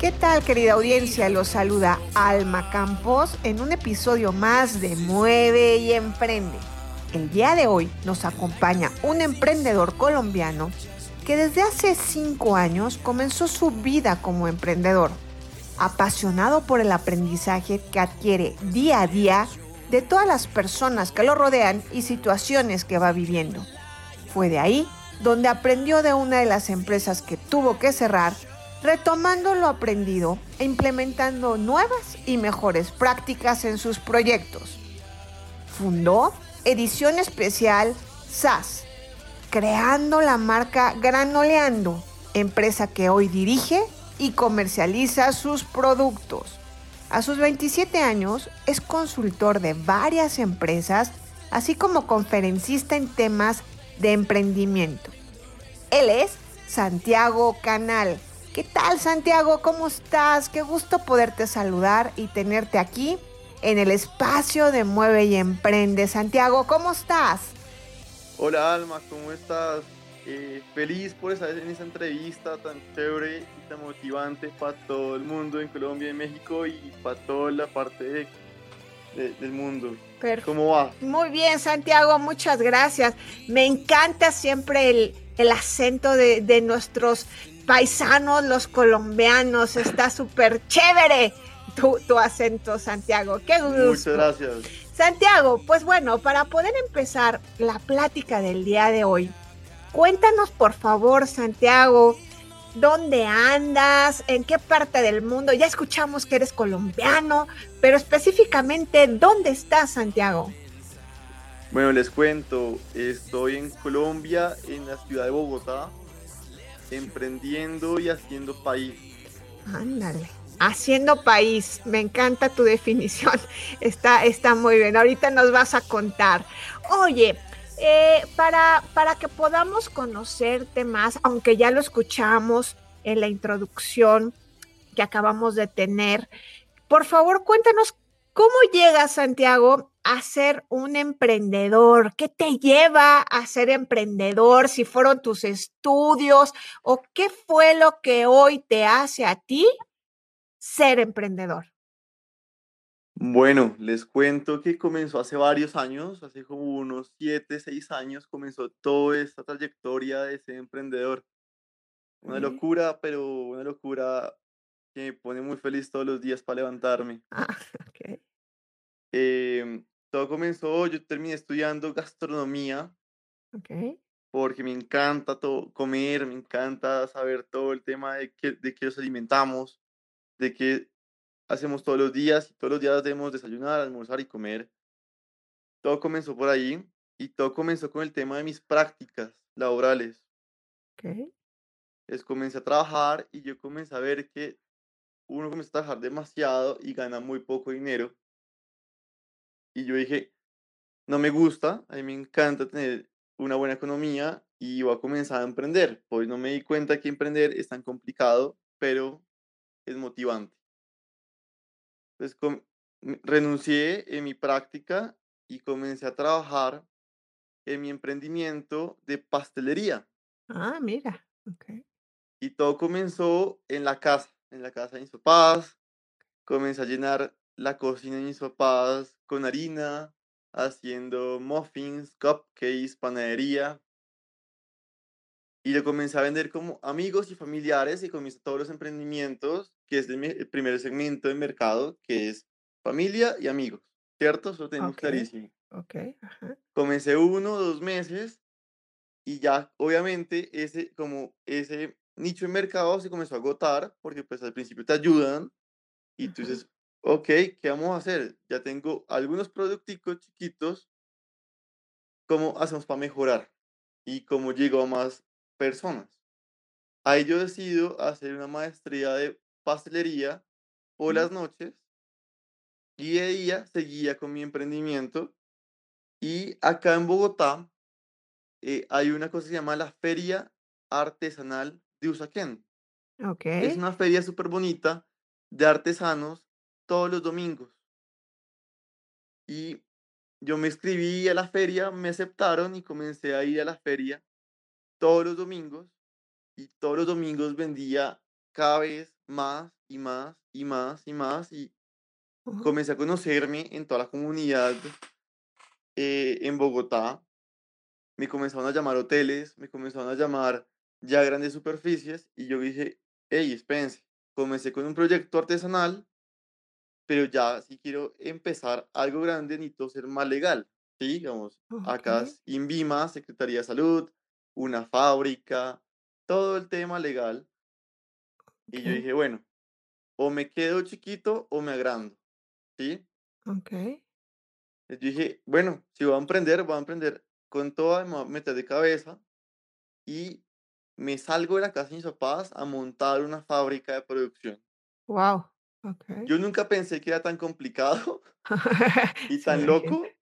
¿Qué tal querida audiencia? Los saluda Alma Campos en un episodio más de Mueve y Emprende. El día de hoy nos acompaña un emprendedor colombiano que desde hace cinco años comenzó su vida como emprendedor, apasionado por el aprendizaje que adquiere día a día de todas las personas que lo rodean y situaciones que va viviendo. Fue de ahí donde aprendió de una de las empresas que tuvo que cerrar, retomando lo aprendido e implementando nuevas y mejores prácticas en sus proyectos. Fundó Edición Especial SAS, creando la marca Granoleando, empresa que hoy dirige y comercializa sus productos. A sus 27 años es consultor de varias empresas, así como conferencista en temas de emprendimiento. Él es Santiago Canal. ¿Qué tal Santiago? ¿Cómo estás? Qué gusto poderte saludar y tenerte aquí en el espacio de Mueve y Emprende. Santiago, ¿cómo estás? Hola Alma, ¿cómo estás? Eh, feliz por estar en esa entrevista tan chévere y tan motivante para todo el mundo en Colombia y México y para toda la parte de- de- del mundo. Perfecto. ¿Cómo va? Muy bien, Santiago, muchas gracias. Me encanta siempre el, el acento de, de nuestros paisanos, los colombianos. Está súper chévere tu, tu acento, Santiago. Qué gusto. Muchas gracias. Santiago, pues bueno, para poder empezar la plática del día de hoy, cuéntanos por favor, Santiago, ¿dónde andas? ¿En qué parte del mundo? Ya escuchamos que eres colombiano, pero específicamente, ¿dónde estás, Santiago? Bueno, les cuento, estoy en Colombia, en la ciudad de Bogotá, emprendiendo y haciendo país. Ándale. Haciendo país, me encanta tu definición. Está, está muy bien. Ahorita nos vas a contar. Oye, eh, para, para que podamos conocerte más, aunque ya lo escuchamos en la introducción que acabamos de tener, por favor cuéntanos cómo llegas, Santiago, a ser un emprendedor. ¿Qué te lleva a ser emprendedor? Si fueron tus estudios o qué fue lo que hoy te hace a ti ser emprendedor. Bueno, les cuento que comenzó hace varios años, hace como unos 7, 6 años, comenzó toda esta trayectoria de ser emprendedor. Una locura, pero una locura que me pone muy feliz todos los días para levantarme. Ah. Em, todo comenzó, yo terminé estudiando gastronomía Ok. porque me encanta todo, comer, me encanta saber todo el tema de qué, de qué nos alimentamos, de qué hacemos todos los días y todos los días debemos desayunar, almorzar y comer. Todo comenzó por ahí y todo comenzó con el tema de mis prácticas laborales. Ok. Es comencé a trabajar y yo comencé a ver que uno comienza a trabajar demasiado y gana muy poco dinero. Y yo dije, no me gusta, a mí me encanta tener una buena economía y voy a comenzar a emprender. Pues no me di cuenta que emprender es tan complicado, pero es motivante. Entonces com- renuncié en mi práctica y comencé a trabajar en mi emprendimiento de pastelería. Ah, mira. Ok. Y todo comenzó en la casa, en la casa de mis papás. Comencé a llenar la cocina de mis papás con harina, haciendo muffins, cupcakes, panadería. Y lo comencé a vender como amigos y familiares y comencé todos los emprendimientos, que es el, me- el primer segmento de mercado, que es familia y amigos, ¿cierto? Eso lo tenemos Ok. clarísimo. Ok. Ajá. Comencé uno dos meses y ya obviamente ese como ese nicho de mercado se comenzó a agotar porque pues al principio te ayudan y tú dices, ok, ¿qué vamos a hacer? Ya tengo algunos producticos chiquitos, ¿cómo hacemos para mejorar? Y cómo llego a más personas. Ahí yo decido hacer una maestría de pastelería por las noches y de día seguía con mi emprendimiento. Y acá en Bogotá eh, hay una cosa que se llama la Feria Artesanal de Usaquén. Es Okey. una feria súper bonita de artesanos todos los domingos. Y yo me inscribí a la feria, me aceptaron y comencé a ir a la feria todos los domingos. Y todos los domingos vendía cada vez más y más y más y más. Y comencé a conocerme en toda la comunidad eh, en Bogotá. Me comenzaron a llamar hoteles, me comenzaron a llamar ya grandes superficies. Y yo dije, hey, espérense, comencé con un proyecto artesanal, pero ya si quiero empezar algo grande, necesito ser más legal. ¿sí? Digamos, acá Okey. es INVIMA, Secretaría de Salud, una fábrica, todo el tema legal. Y yo dije, bueno, o me quedo chiquito o me agrando, ¿sí? Okey. Yo dije, bueno, si voy a emprender, voy a emprender con toda, me voy a meter de cabeza y me salgo de la casa de mis papás a montar una fábrica de producción. Guau, okey. Yo nunca pensé que era tan complicado y tan loco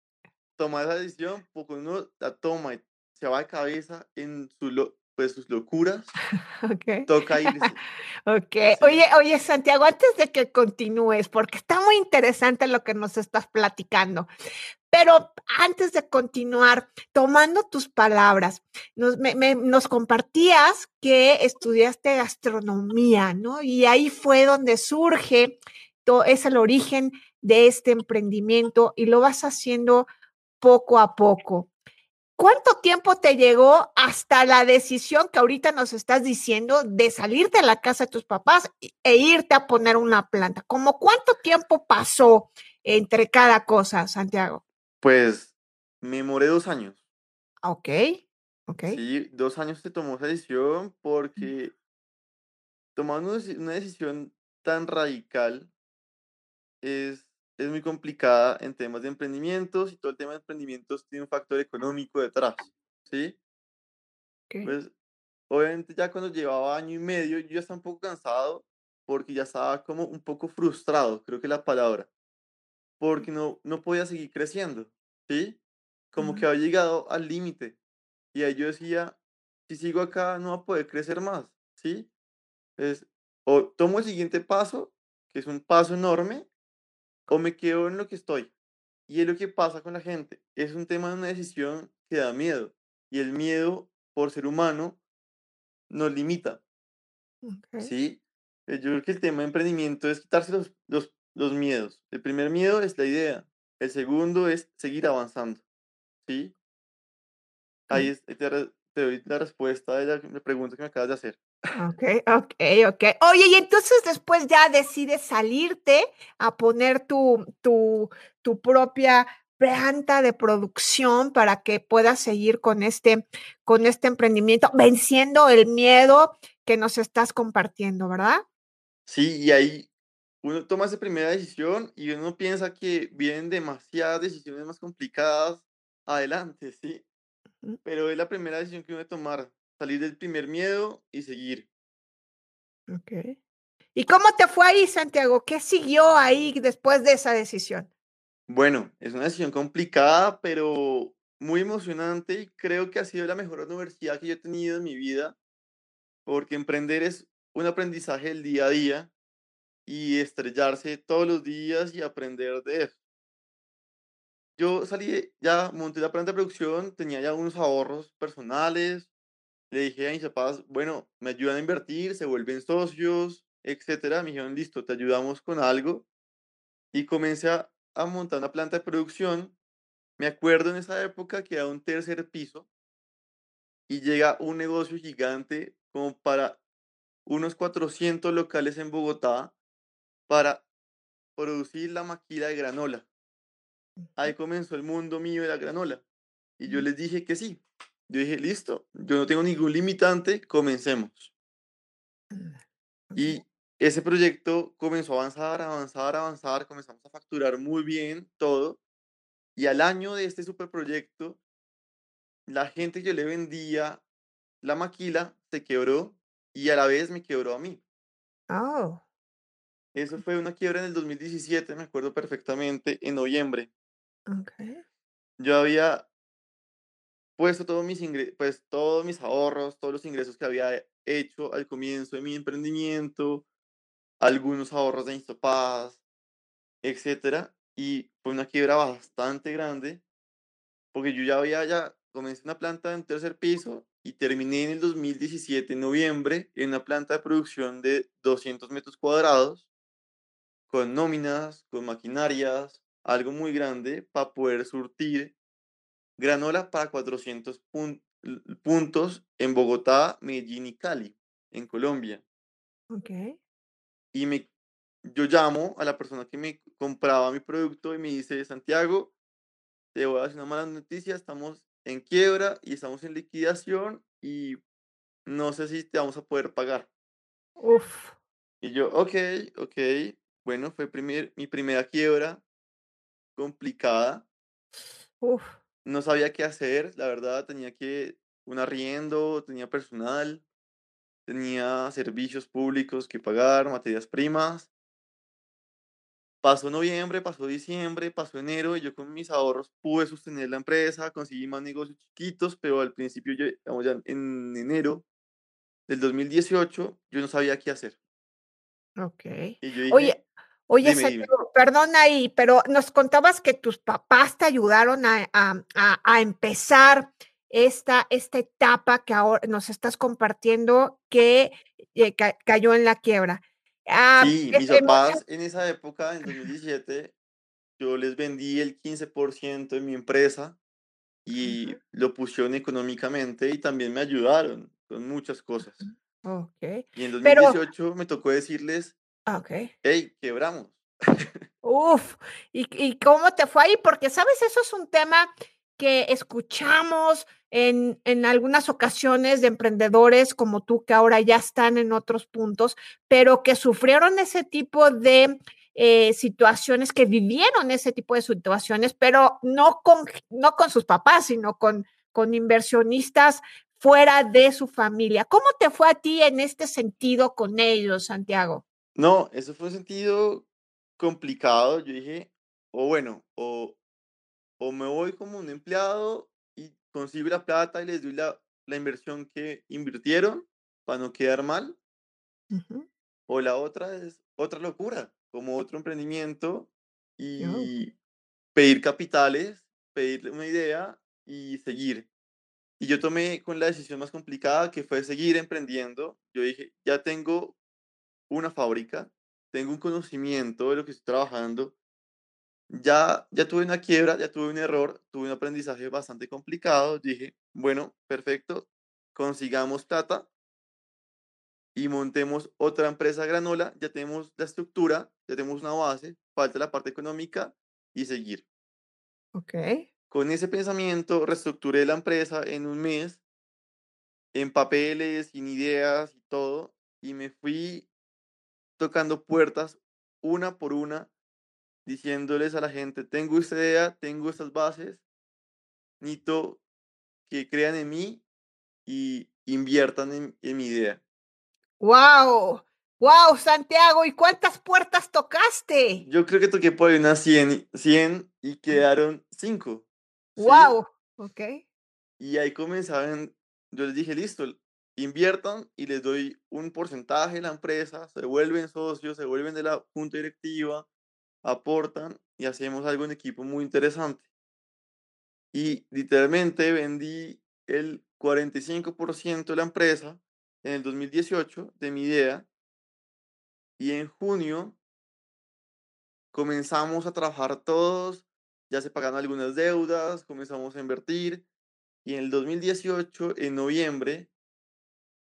tomar esa decisión, porque uno la toma y se va de cabeza en su lo- pues, sus locuras, Okey. toca irse, Okey. ¿sí? Oye oye, Santiago, antes de que continúes, porque está muy interesante lo que nos estás platicando, pero antes de continuar, tomando tus palabras, nos me me nos compartías que estudiaste gastronomía, ¿no? Y ahí fue donde surge to es el origen de este emprendimiento y lo vas haciendo poco a poco. ¿Cuánto tiempo te llegó hasta la decisión que ahorita nos estás diciendo de salir de la casa de tus papás e irte a poner una planta? ¿Cómo cuánto tiempo pasó entre cada cosa, Santiago? Pues me demoré dos años. Okey, okey. Sí, dos años se tomó esa decisión porque deci- una decisión tan radical es, es muy complicada en temas de emprendimientos y todo el tema de emprendimientos tiene un factor económico detrás, ¿sí? Pues obviamente ya cuando llevaba año y medio yo ya estaba un poco cansado porque ya estaba como un poco frustrado, creo que es la palabra, porque no, no podía seguir creciendo, ¿sí? Como que Ujú. había llegado al límite y ahí yo decía, si sigo acá no voy a poder crecer más, ¿sí? Entonces, o tomo el siguiente paso, que es un paso enorme, o me quedo en lo que estoy. Y es lo que pasa con la gente. Es un tema de una decisión que da miedo. Y el miedo, por ser humano, nos limita. ¿sí? Eh, Yo creo que el tema de emprendimiento es quitarse los, los, los miedos. El primer miedo es la idea. El segundo es seguir avanzando, ¿sí? Ahí es, te, te doy la respuesta de la pregunta que me acabas de hacer. Okey, okey, okey. Oye, y entonces después ya decides salirte a poner tu tu tu propia planta de producción para que puedas seguir con este con este emprendimiento, venciendo el miedo que nos estás compartiendo, ¿verdad? Sí, y ahí uno toma esa primera decisión y uno piensa que vienen demasiadas decisiones más complicadas adelante, ¿sí? Pero es la primera decisión que uno debe tomar, salir del primer miedo y seguir. Okey. ¿Y cómo te fue ahí, Santiago? ¿Qué siguió ahí después de esa decisión? Bueno, es una decisión complicada, pero muy emocionante y creo que ha sido la mejor universidad que yo he tenido en mi vida, porque emprender es un aprendizaje del día a día y estrellarse todos los días y aprender de eso. Yo salí, ya monté la planta de producción, tenía ya unos ahorros personales, le dije a mis papás, bueno, me ayudan a invertir, se vuelven socios, etcétera. Me dijeron, listo, te ayudamos con algo. Y comencé a, a montar una planta de producción. Me acuerdo en esa época que era un tercer piso y llega un negocio gigante como para unos 400 locales en Bogotá para producir la maquila de granola. Ahí comenzó el mundo mío de la granola. Y yo ujú. les dije que sí. Yo dije, listo, yo no tengo ningún limitante, comencemos. Okey. Y ese proyecto comenzó a avanzar, avanzar, avanzar, comenzamos a facturar muy bien todo. Y al año de este superproyecto, la gente que yo le vendía la maquila se quebró y a la vez me quebró a mí. Oh, Eso fue una quiebra en el 2017, me acuerdo perfectamente, en noviembre. Okey. Yo había puesto todos mis pues, todos mis ahorros, todos los ingresos que había hecho al comienzo de mi emprendimiento, algunos ahorros de papás, etcétera, y fue una quiebra bastante grande, porque yo ya había ya comencé una planta en tercer piso y terminé en el 2017, en noviembre, en una planta de producción de 200 metros cuadrados, con nóminas, con maquinarias, algo muy grande para poder surtir granola para 400 pun- l- puntos en Bogotá, Medellín y Cali, en Colombia. Okey. Y me, yo llamo a la persona que me compraba mi producto y me dice, Santiago, te voy a decir una mala noticia, estamos en quiebra y estamos en liquidación y no sé si te vamos a poder pagar. Uf, Y yo, ok, ok, bueno, fue primer, mi primera quiebra complicada, uf. No sabía qué hacer, la verdad, tenía que un arriendo, tenía personal, tenía servicios públicos que pagar, materias primas. Pasó noviembre, pasó diciembre, pasó enero y yo con mis ahorros pude sostener la empresa, conseguí más negocios chiquitos, pero al principio, yo, digamos, ya en enero del 2018, yo no sabía qué hacer. Okey. Y yo dije, Oye oye, dime, perdona ahí, pero nos contabas que tus papás te ayudaron a a a a empezar esta esta etapa que ahora nos estás compartiendo que, eh, ca cayó en la quiebra. Ah, Sí, mis papás en esa época, en 2017, yo les vendí el 15% de mi empresa y lo pusieron económicamente y también me ayudaron con muchas cosas. okey. Y en Pero 2018 me tocó decirles, ah, hey, quebramos. Uf, ¿y y cómo te fue ahí? Porque, ¿sabes? Eso es un tema que escuchamos en en algunas ocasiones de emprendedores como tú, que ahora ya están en otros puntos, pero que sufrieron ese tipo de, eh, situaciones, que vivieron ese tipo de situaciones, pero no con no con sus papás, sino con con inversionistas fuera de su familia. ¿Cómo te fue a ti en este sentido con ellos, Santiago? No, eso fue un sentido complicado. Yo dije, o bueno, o, o me voy como un empleado y consigo la plata y les doy la, la inversión que invirtieron para no quedar mal, Ujú. o la otra es otra locura, como otro emprendimiento Oh, y pedir capitales, pedirle una idea y seguir. Y yo tomé con la decisión más complicada que fue seguir emprendiendo. Yo dije, ya tengo una fábrica, tengo un conocimiento de lo que estoy trabajando, ya, ya tuve una quiebra, ya tuve un error, tuve un aprendizaje bastante complicado. Dije, bueno, perfecto, consigamos plata y montemos otra empresa granola, ya tenemos la estructura, ya tenemos una base, falta la parte económica y seguir. okey. Con ese pensamiento reestructuré la empresa en un mes, en papeles, sin ideas y todo, y me fui tocando puertas una por una, diciéndoles a la gente, tengo esta idea, tengo estas bases, necesito que crean en mí y inviertan en, en mi idea. Guau, guau, Santiago, ¿y cuántas puertas tocaste? Yo creo que toqué por ahí unas 100, 100 y quedaron 5, ¿sí? Guau, okey. Y ahí comenzaban, yo les dije, listo, inviertan y les doy un porcentaje de la empresa, se vuelven socios, se vuelven de la junta directiva, aportan y hacemos algo en equipo muy interesante. Y literalmente vendí el 45% de la empresa en el 2018 de mi idea y en junio comenzamos a trabajar todos, ya se pagaron algunas deudas, comenzamos a invertir y en el 2018, en noviembre,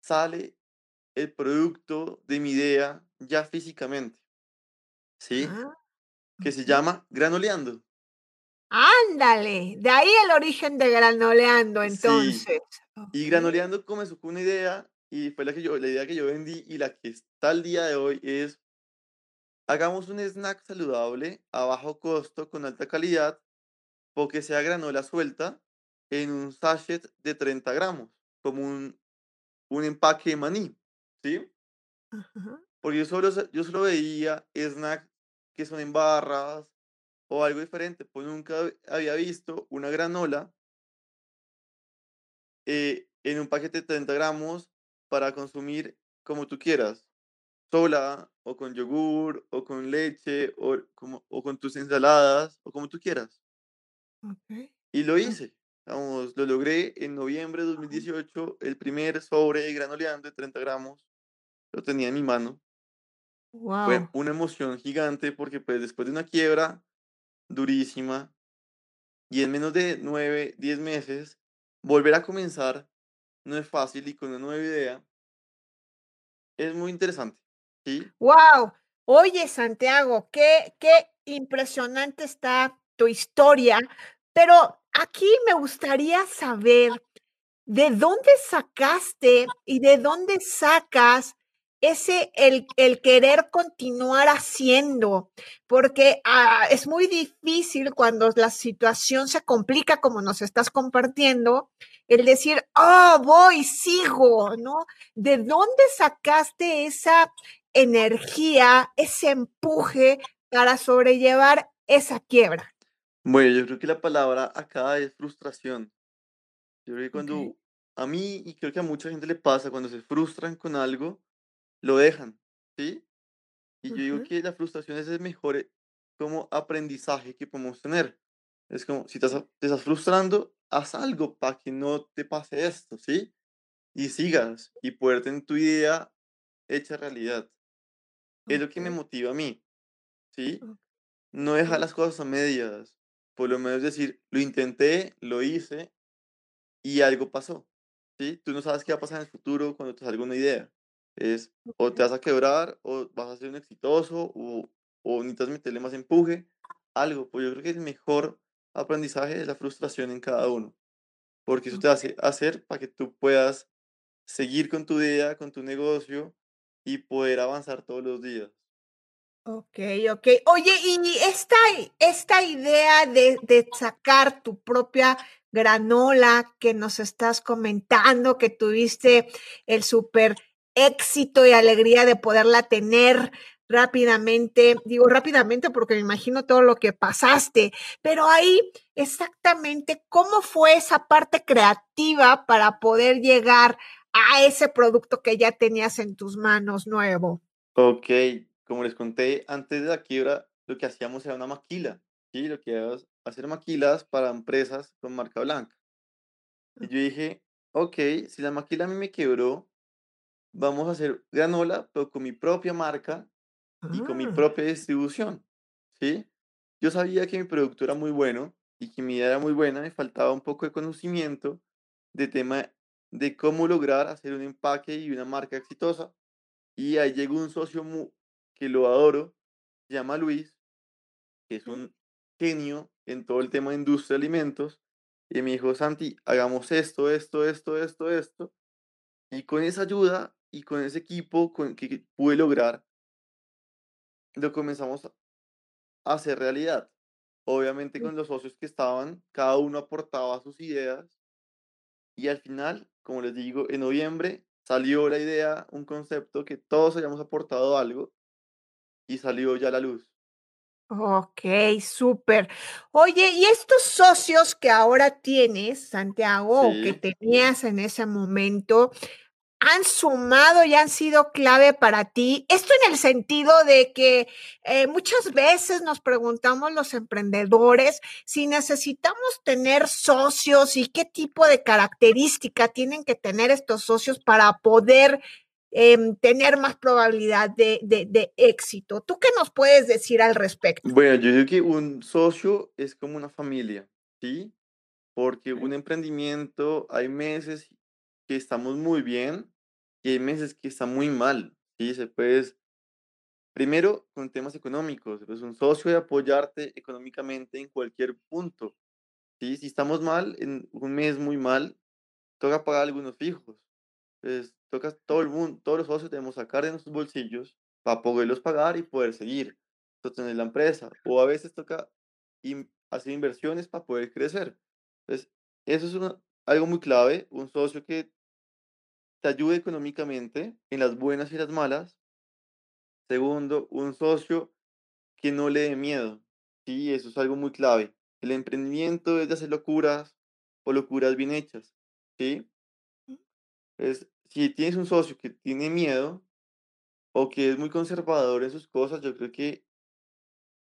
sale el producto de mi idea ya físicamente, ¿sí? Ah, Que se llama Granoleando. Ándale, de ahí el origen de Granoleando, Sí, entonces. y Okey. Granoleando comenzó con una idea y fue la que yo, la idea que yo vendí y la que está al día de hoy es hagamos un snack saludable a bajo costo con alta calidad o que sea granola suelta en un sachet de 30 gramos, como un, un empaque de maní, ¿sí? Ajá. porque yo solo, yo solo veía snacks que son en barras o algo diferente, pues nunca hab- había visto una granola eh, en un paquete de 30 gramos para consumir como tú quieras, sola o con yogur o con leche o, como, o con tus ensaladas o como tú quieras. Y lo hice. Vamos, lo logré en noviembre de 2018, el primer sobre de granoleando de 30 gramos, lo tenía en mi mano. Fue Wow. una emoción gigante porque pues después de una quiebra durísima y en menos de 9, 10 meses, volver a comenzar no es fácil y con una nueva idea es muy interesante, ¿sí? Wow. Oye, Santiago, qué, qué impresionante está tu historia, pero aquí me gustaría saber ¿De dónde sacaste y de dónde sacas ese el el querer continuar haciendo? Porque, ah, es muy difícil cuando la situación se complica, como nos estás compartiendo, el decir: "Oh, voy, sigo", ¿no? ¿De dónde sacaste esa energía, ese empuje para sobrellevar esa quiebra? Bueno, yo creo que la palabra acá es frustración. Yo creo que cuando a mí y creo que a mucha gente le pasa, cuando se frustran con algo, lo dejan, ¿sí? Y yo digo que la frustración es el mejor eh, como aprendizaje que podemos tener. Es como, si te estás, te estás frustrando, haz algo para que no te pase esto, ¿sí? Y sigas y poder tener tu idea hecha realidad. Es lo que me motiva a mí, ¿sí? No dejar las cosas a medias. Por lo menos decir, lo intenté, lo hice y algo pasó, ¿sí? Tú no sabes qué va a pasar en el futuro cuando te salga una idea. Es o te vas a quebrar o vas a ser un exitoso o, o necesitas meterle más empuje, algo. Pues yo creo que el mejor aprendizaje es la frustración en cada uno, porque eso te hace hacer para que tú puedas seguir con tu idea, con tu negocio y poder avanzar todos los días. Okey, okey. Oye, y esta esta idea de de sacar tu propia granola que nos estás comentando, que tuviste el súper éxito y alegría de poderla tener rápidamente, digo rápidamente porque me imagino todo lo que pasaste, pero ahí exactamente, ¿cómo fue esa parte creativa para poder llegar a ese producto que ya tenías en tus manos nuevo? Ok, como les conté antes de la quiebra, lo que hacíamos era una maquila, ¿sí? Lo que era hacer maquilas para empresas con marca blanca. Y yo dije, ok, si la maquila a mí me quebró, vamos a hacer granola, pero con mi propia marca y con mi Ah. propia distribución, ¿sí? Yo sabía que mi producto era muy bueno y que mi idea era muy buena, me faltaba un poco de conocimiento de tema de cómo lograr hacer un empaque y una marca exitosa. Y ahí llegó un socio mu- que lo adoro, se llama Luis, que es un genio en todo el tema de industria de alimentos. Y me dijo, Santi, hagamos esto, esto, esto, esto, esto. Y con esa ayuda y con ese equipo con que que pude lograr, lo comenzamos a hacer realidad. Obviamente con los socios que estaban, cada uno aportaba sus ideas y al final, como les digo, en noviembre salió la idea, un concepto que todos hayamos aportado algo y salió ya a la luz. okey, súper. Oye, y estos socios que ahora tienes, Santiago, o que tenías en ese momento, ¿han sumado y han sido clave para ti? Esto en el sentido de que, eh, muchas veces nos preguntamos los emprendedores si necesitamos tener socios y qué tipo de característica tienen que tener estos socios para poder, em, tener más probabilidad de de de éxito. ¿Tú qué nos puedes decir al respecto? Bueno, yo digo que un socio es como una familia, ¿sí? Porque un emprendimiento, hay meses que estamos muy bien y hay meses que está muy mal, ¿sí? Se puede, primero, con temas económicos, pues un socio de apoyarte económicamente en cualquier punto, ¿sí? Si estamos mal, en un mes muy mal, toca pagar algunos fijos. Entonces, toca todo el mundo, todos los socios debemos sacar de nuestros bolsillos para poderlos pagar y poder seguir, sostener la empresa. O a veces toca in- hacer inversiones para poder crecer. Entonces, eso es una- algo muy clave, un socio que te ayude económicamente en las buenas y las malas Segundo, un socio que no le dé miedo. Sí, eso es algo muy clave. El emprendimiento es de hacer locuras o locuras bien hechas. ¿Sí? Mm. Es, si tienes un socio que tiene miedo o que es muy conservador en sus cosas, yo creo que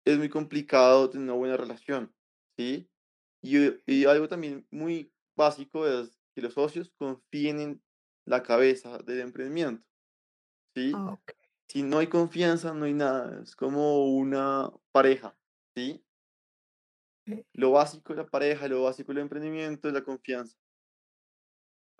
es muy complicado tener una buena relación. ¿Sí? Y, eh, y algo también muy básico es que los socios confíen en la cabeza del emprendimiento. ¿Sí? Okey. Si no hay confianza, no hay nada. Es como una pareja, ¿sí? Lo básico de la pareja, lo básico del emprendimiento es la confianza.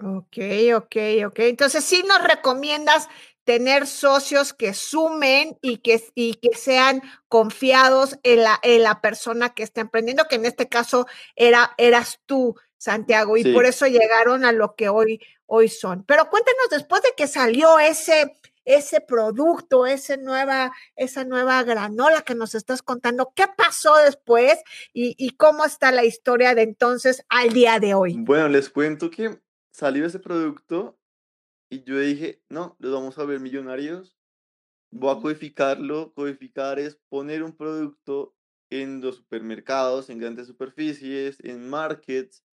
Okey, okey, okey. Entonces, sí nos recomiendas tener socios que sumen y que y que sean confiados en la en la persona que está emprendiendo, que en este caso era eras tú, Santiago, y por eso llegaron a lo que hoy hoy son. Pero cuéntanos, después de que salió ese ese producto, ese nueva esa nueva granola que nos estás contando, ¿qué pasó después y y cómo está la historia de entonces al día de hoy? Bueno, les cuento que salió ese producto y yo dije: "No, los vamos a ver millonarios, voy a codificarlo". Codificar es poner un producto en los supermercados, en grandes superficies, en markets,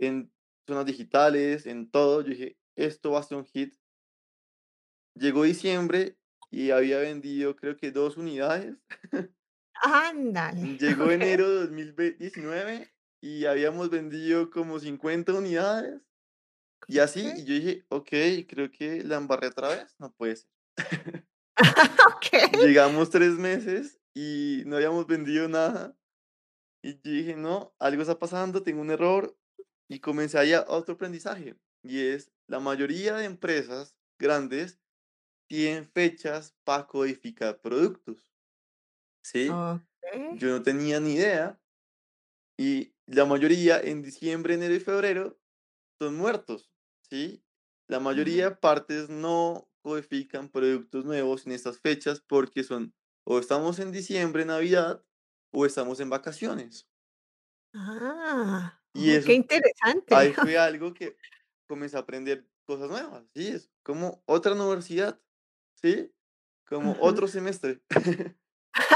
en zonas digitales, en todo. Yo dije: "Esto va a ser un hit". Llegó diciembre y había vendido, creo que 2 unidades. Ándale, Llegó enero de dos mil ve 19 y habíamos vendido como 50 unidades, y así, y yo dije: "Okey, creo que la embarré otra vez, no puede ser". Okey. Llegamos 3 meses y no habíamos vendido nada, y yo dije: "No, algo está pasando, tengo un error", y comencé ahí a otro aprendizaje, y es, la mayoría de empresas grandes tienen fechas para codificar productos, ¿sí? Okey. Yo no tenía ni idea, y la mayoría en diciembre, enero y febrero son muertos, ¿sí? La mayoría Ah. de partes no codifican productos nuevos en estas fechas porque son o estamos en diciembre, Navidad, o estamos en vacaciones. Ah, Y oh, qué eso interesante. ahí fue algo que comencé a aprender cosas nuevas, sí, es como otra universidad, ¿sí? Como Ajá. otro semestre.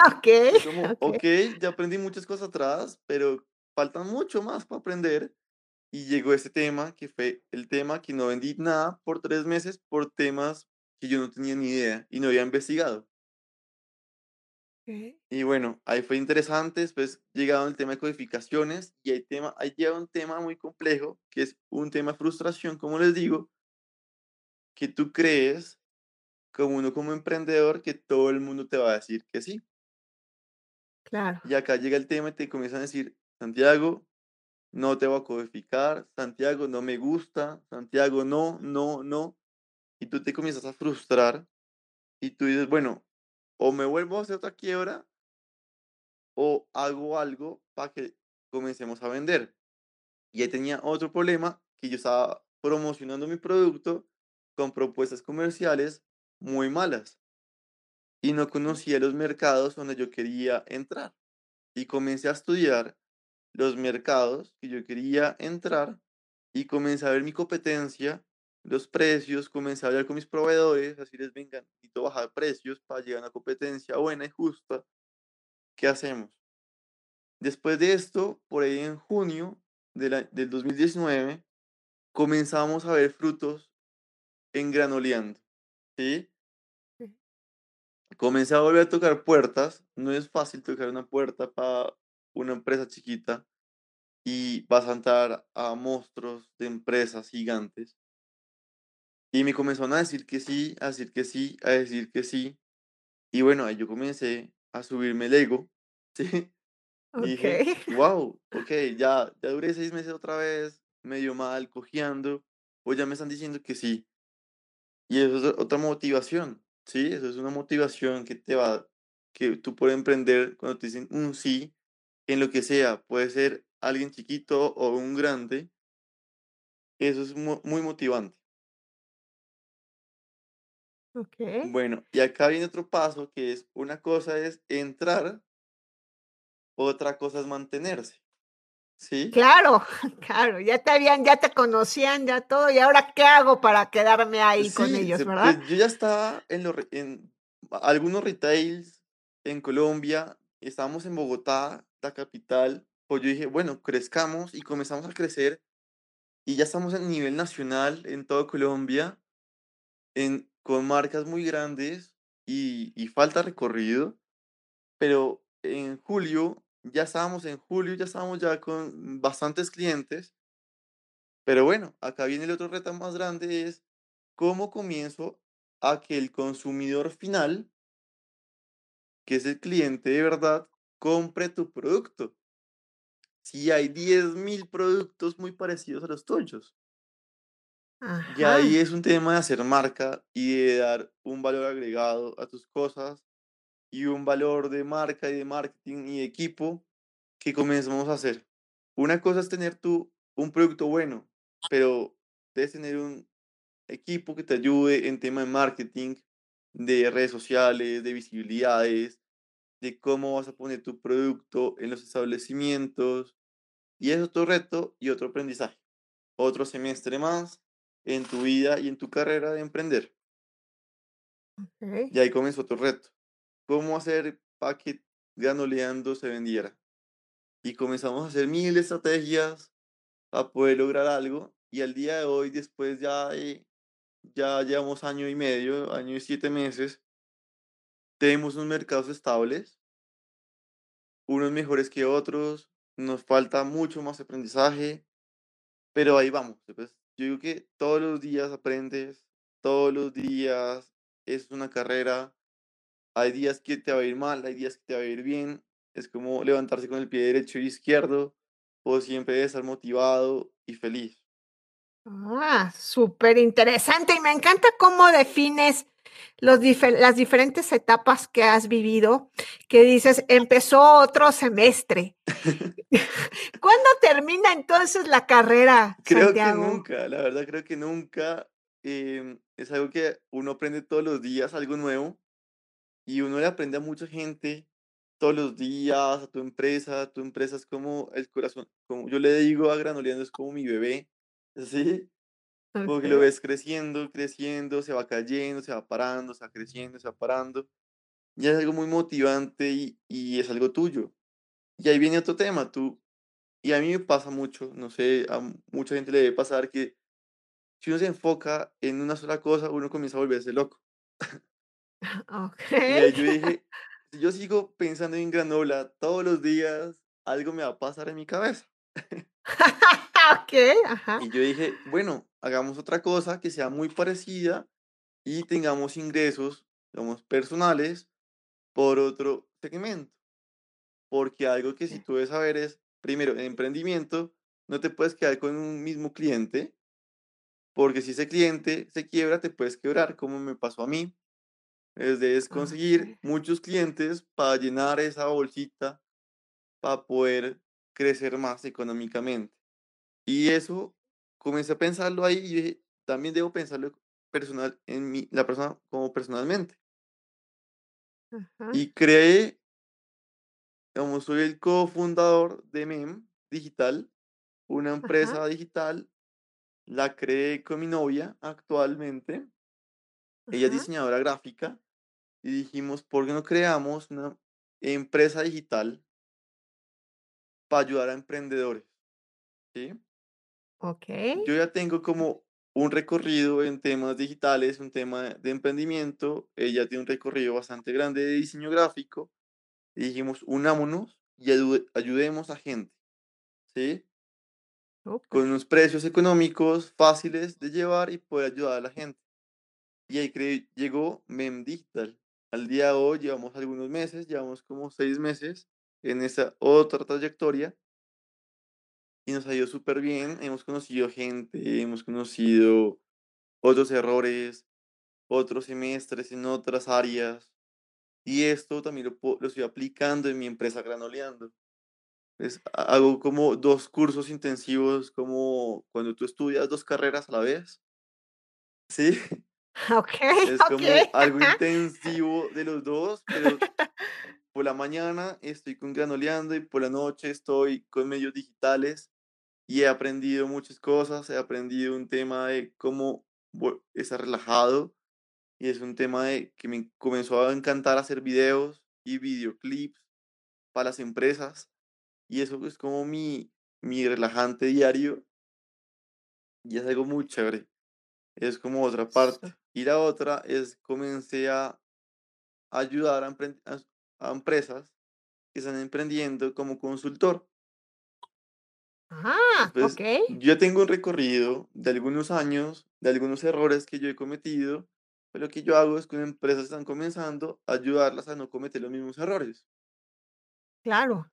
Okey, Es como, okey, ya aprendí muchas cosas atrás, pero falta mucho más para aprender. Y llegó ese tema, que fue el tema que no vendí nada por 3 meses, por temas que yo no tenía ni idea y no había investigado. Y bueno, ahí fue interesante, después llegaron el tema de codificaciones, y hay tema ahí lleva un tema muy complejo, que es un tema de frustración, como les digo que tú crees, como uno como emprendedor, que todo el mundo te va a decir que sí. Claro. Y acá llega el tema y te comienzan a decir: "Santiago, no te voy a codificar, Santiago, no me gusta, Santiago, no, no, no". Y tú te comienzas a frustrar, y tú dices: "Bueno, o me vuelvo a hacer otra quiebra" "o hago algo para que comencemos a vender". Y ahí tenía otro problema, que yo estaba promocionando mi producto con propuestas comerciales muy malas y no conocía los mercados donde yo quería entrar. Y comencé a estudiar los mercados que yo quería entrar, y comencé a ver mi competencia, los precios, comencé a hablar con mis proveedores, a decirles: "Vengan, necesito bajar precios para llegar a una competencia buena y justa, ¿qué hacemos?". Después de esto, por ahí en junio del a del 2019, comenzamos a ver frutos en Granoleando. Sí. Comencé a volver a tocar puertas, no es fácil tocar una puerta para una empresa chiquita, y vas a entrar a monstruos de empresas gigantes. Y me comenzaron a decir que sí, a decir que sí, a decir que sí. Y bueno, ahí yo comencé a subirme el ego, ¿sí? Y dije. "Guau, okey, ya ya duré 6 meses otra vez, medio mal, cojeando, pues ya me están diciendo que sí". Y eso es otra motivación, ¿sí? Eso es una motivación que te va que tú puedes emprender cuando te dicen un sí, en lo que sea, puede ser alguien chiquito o un grande. Eso es mu muy motivante. Okey. Bueno, y acá viene otro paso, que es, una cosa es entrar otra cosa es mantenerse, ¿sí? Claro, claro, ya te habían ya te conocían, ya todo, ¿y ahora qué hago para quedarme ahí con ellos?, ¿verdad? pues yo ya estaba en en algunos retails en Colombia, estábamos en Bogotá, capital, pues yo dije, bueno, crezcamos y comenzamos a crecer y ya estamos en nivel nacional en toda Colombia, en, con marcas muy grandes y, y falta recorrido, pero en julio, ya estábamos en julio, ya estábamos ya con bastantes clientes, pero bueno, acá viene el otro reto más grande, es cómo comienzo a que el consumidor final que es el cliente de verdad, compre tu producto. Si hay 10.000 productos muy parecidos a los tuyos. Y ahí es un tema de hacer marca y de dar un valor agregado a tus cosas y un valor de marca y de marketing y de equipo que comenzamos a hacer. Una cosa es tener tú un producto bueno, pero debes tener un equipo que te ayude en tema de marketing, de redes sociales, de visibilidades, de cómo vas a poner tu producto en los establecimientos. Y es otro reto y otro aprendizaje. Otro semestre más en tu vida y en tu carrera de emprender. Okey. Y ahí comenzó otro reto. ¿Cómo hacer para que Granoleando se vendiera? Y comenzamos a hacer mil estrategias para poder lograr algo. Y al día de hoy, después ya ya llevamos año y medio, año y siete meses, tenemos unos mercados estables, unos mejores que otros, nos falta mucho más aprendizaje, pero ahí vamos. Pues, yo digo que todos los días aprendes, todos los días es una carrera. Hay días que te va a ir mal, hay días que te va a ir bien. Es como levantarse con el pie derecho y izquierdo, o siempre estar motivado y feliz. Ah, superinteresante, y me encanta cómo defines los dife las diferentes etapas que has vivido, que dices: "Empezó otro semestre". ¿Cuándo termina entonces la carrera, Creo que nunca, la verdad creo que nunca. em, es algo que uno aprende todos los días, algo nuevo, y uno le aprende a mucha gente todos los días, a tu empresa. Tu empresa es como el corazón, como yo le digo a Granoleando, es como mi bebé, ¿sí? Como que lo ves creciendo, creciendo, se va cayendo, se va parando, está creciendo, se va parando. Y es algo muy motivante y, y es algo tuyo. Y ahí viene otro tema, tú, y a mí me pasa mucho, no sé, a mucha gente le debe pasar que si uno se enfoca en una sola cosa, uno comienza a volverse loco. Y Okey. ahí yo dije, si yo sigo pensando en granola todos los días, algo me va a pasar en mi cabeza. Okey, ajá, Y yo dije, bueno, hagamos otra cosa que sea muy parecida y tengamos ingresos, digamos, personales por otro segmento. Porque algo que si tú debes saber es, primero, en emprendimiento, no te puedes quedar con un mismo cliente, porque si ese cliente se quiebra, te puedes quebrar, como me pasó a mí. Es debes conseguir muchos clientes para llenar esa bolsita, para poder crecer más económicamente. Y eso comencé a pensarlo ahí y dije, también debo pensarlo personal en mí, la persona como personalmente. Ajá, Y creé, como soy el cofundador de MEM Digital, una ajá, empresa digital, la creé con mi novia actualmente. Ella es diseñadora gráfica y dijimos, ¿por qué no creamos una empresa digital para ayudar a emprendedores? ¿Sí? Okey. Yo ya tengo como un recorrido en temas digitales, un tema de emprendimiento. Ella tiene un recorrido bastante grande de diseño gráfico. Y dijimos, unámonos y ayu- ayudemos a gente, ¿sí? Súper. Con unos precios económicos fáciles de llevar y poder ayudar a la gente. Y ahí cre- llegó Mem Digital. Al día de hoy llevamos algunos meses, llevamos como seis meses en esa otra trayectoria y nos ha ido súper bien. Hemos conocido gente, hemos conocido otros errores, otros semestres en otras áreas. Y esto también lo, lo estoy aplicando en mi empresa Granoleando. Ha hago como 2 cursos intensivos, como cuando tú estudias 2 carreras a la vez, ¿sí? Okey, Es como algo intensivo de los 2 pero por la mañana estoy con Granoleando y por la noche estoy con medios digitales, y he aprendido muchas cosas, he aprendido un tema de cómo estar relajado, y es un tema de que me comenzó a encantar hacer videos y videoclips para las empresas y eso es como mi, mi relajante diario y es algo muy chévere. Es como otra parte. Y la otra es comencé a ayudar a, a- a empresas que están emprendiendo como consultor. Ah, Pues ok. yo tengo un recorrido de algunos años, de algunos errores que yo he cometido, pero lo que yo hago es con empresas que están comenzando, ayudarlas a no cometer los mismos errores. Claro.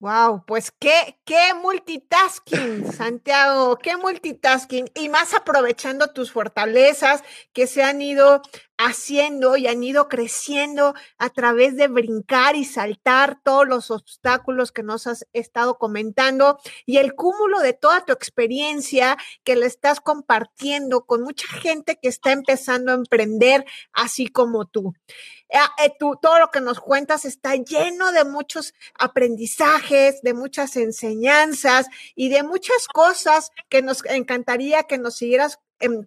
Wow, pues qué, qué multitasking, Santiago, qué multitasking. Y más aprovechando tus fortalezas que se han ido haciendo y han ido creciendo a través de brincar y saltar todos los obstáculos que nos has estado comentando y el cúmulo de toda tu experiencia que le estás compartiendo con mucha gente que está empezando a emprender así como tú. Ah, eh, tú, todo lo que nos cuentas está lleno de muchos aprendizajes, de muchas enseñanzas y de muchas cosas que nos encantaría que nos siguieras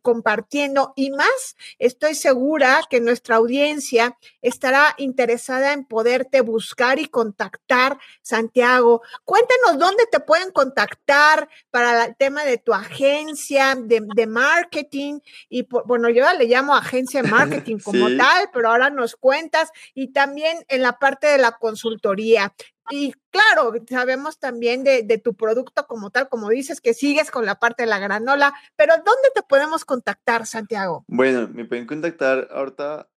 compartiendo y más, estoy segura que nuestra audiencia estará interesada en poderte buscar y contactar, Santiago. Cuéntanos dónde te pueden contactar para el tema de tu agencia de, de marketing y por- bueno, yo ya le llamo agencia de marketing como Sí. tal, pero ahora nos cuentas y también en la parte de la consultoría. Y claro, sabemos también de, de tu producto como tal, como dices, que sigues con la parte de la granola, pero ¿dónde te podemos contactar, Santiago? Bueno, me pueden contactar ahorita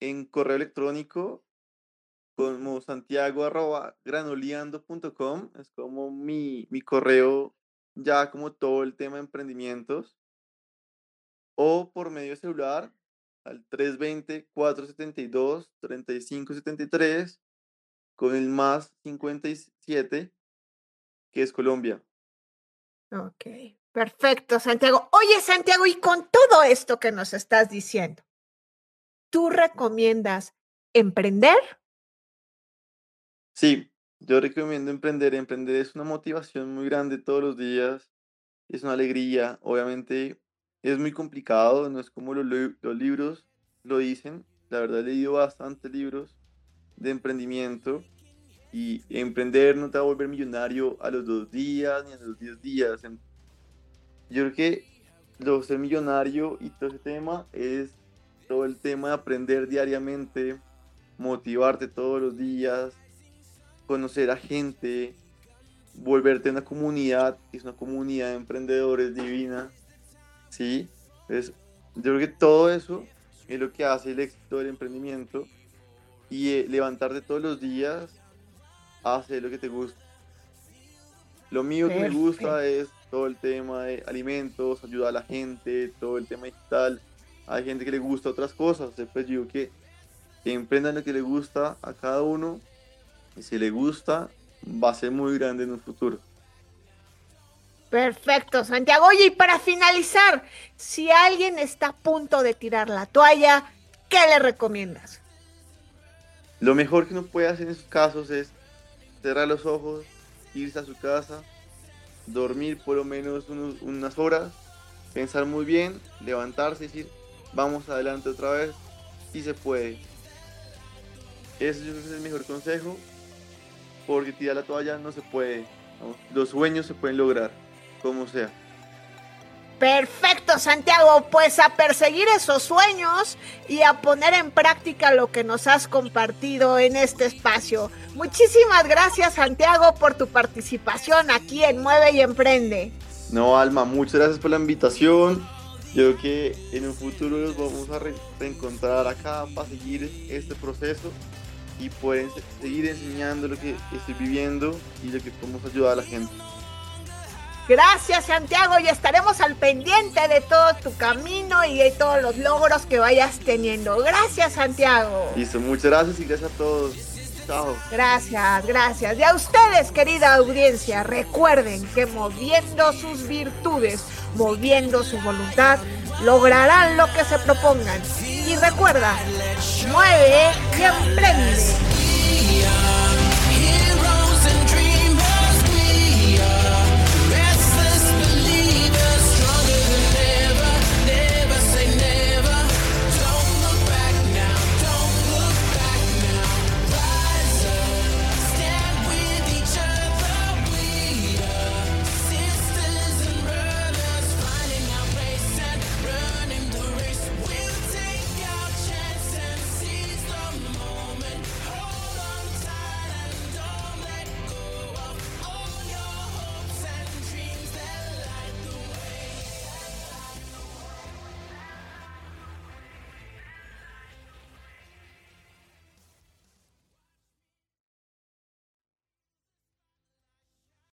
en correo electrónico como santiago arroba es como mi, mi correo ya como todo el tema de emprendimientos, o por medio celular al 320-472-3573 con el más 57 que es Colombia. Ok, perfecto, Santiago. Oye, Santiago, y con todo esto que nos estás diciendo, ¿tú recomiendas emprender? Sí, yo recomiendo emprender. Emprender es una motivación muy grande todos los días, es una alegría. Obviamente es muy complicado, no es como los, li- los libros lo dicen. La verdad he leído bastantes libros de emprendimiento y emprender no te va a volver millonario a los dos días ni a los diez días. Yo creo que lo ser millonario y todo ese tema es todo el tema de aprender diariamente, motivarte todos los días, conocer a gente, volverte una comunidad, que es una comunidad de emprendedores divina, ¿sí? Entonces, yo creo que todo eso es lo que hace el éxito del emprendimiento y eh, levantarte todos los días a hacer lo que te gusta. Lo mío que me gusta es todo el tema de alimentos, ayudar a la gente, todo el tema digital. Hay gente que le gusta otras cosas, pues yo digo que emprendan lo que le gusta a cada uno y si le gusta va a ser muy grande en un futuro. Perfecto, Santiago. Oye, y para finalizar, si alguien está a punto de tirar la toalla, ¿qué le recomiendas? Lo mejor que uno puede hacer en esos casos es cerrar los ojos, irse a su casa, dormir por lo menos unas horas, pensar muy bien, levantarse y decir, vamos adelante otra vez, si se puede. Ese yo creo que es el mejor consejo, porque tirar la toalla no se puede. Los sueños se pueden lograr, como sea. Perfecto, Santiago. Pues a perseguir esos sueños y a poner en práctica lo que nos has compartido en este espacio. Muchísimas gracias, Santiago, por tu participación aquí en Mueve y Emprende. No, Alma, muchas gracias por la invitación. Yo creo que en un futuro nos vamos a re- reencontrar acá para seguir este proceso y ense- seguir enseñando lo que estoy viviendo y lo que podemos ayudar a la gente. Gracias, Santiago, y estaremos al pendiente de todo tu camino y de todos los logros que vayas teniendo. Gracias, Santiago. Listo, muchas gracias y gracias a todos. Chao. Gracias, gracias. Y a ustedes, querida audiencia, recuerden que moviendo sus virtudes, moviendo su voluntad, lograrán lo que se propongan. Y recuerda, mueve y emprende.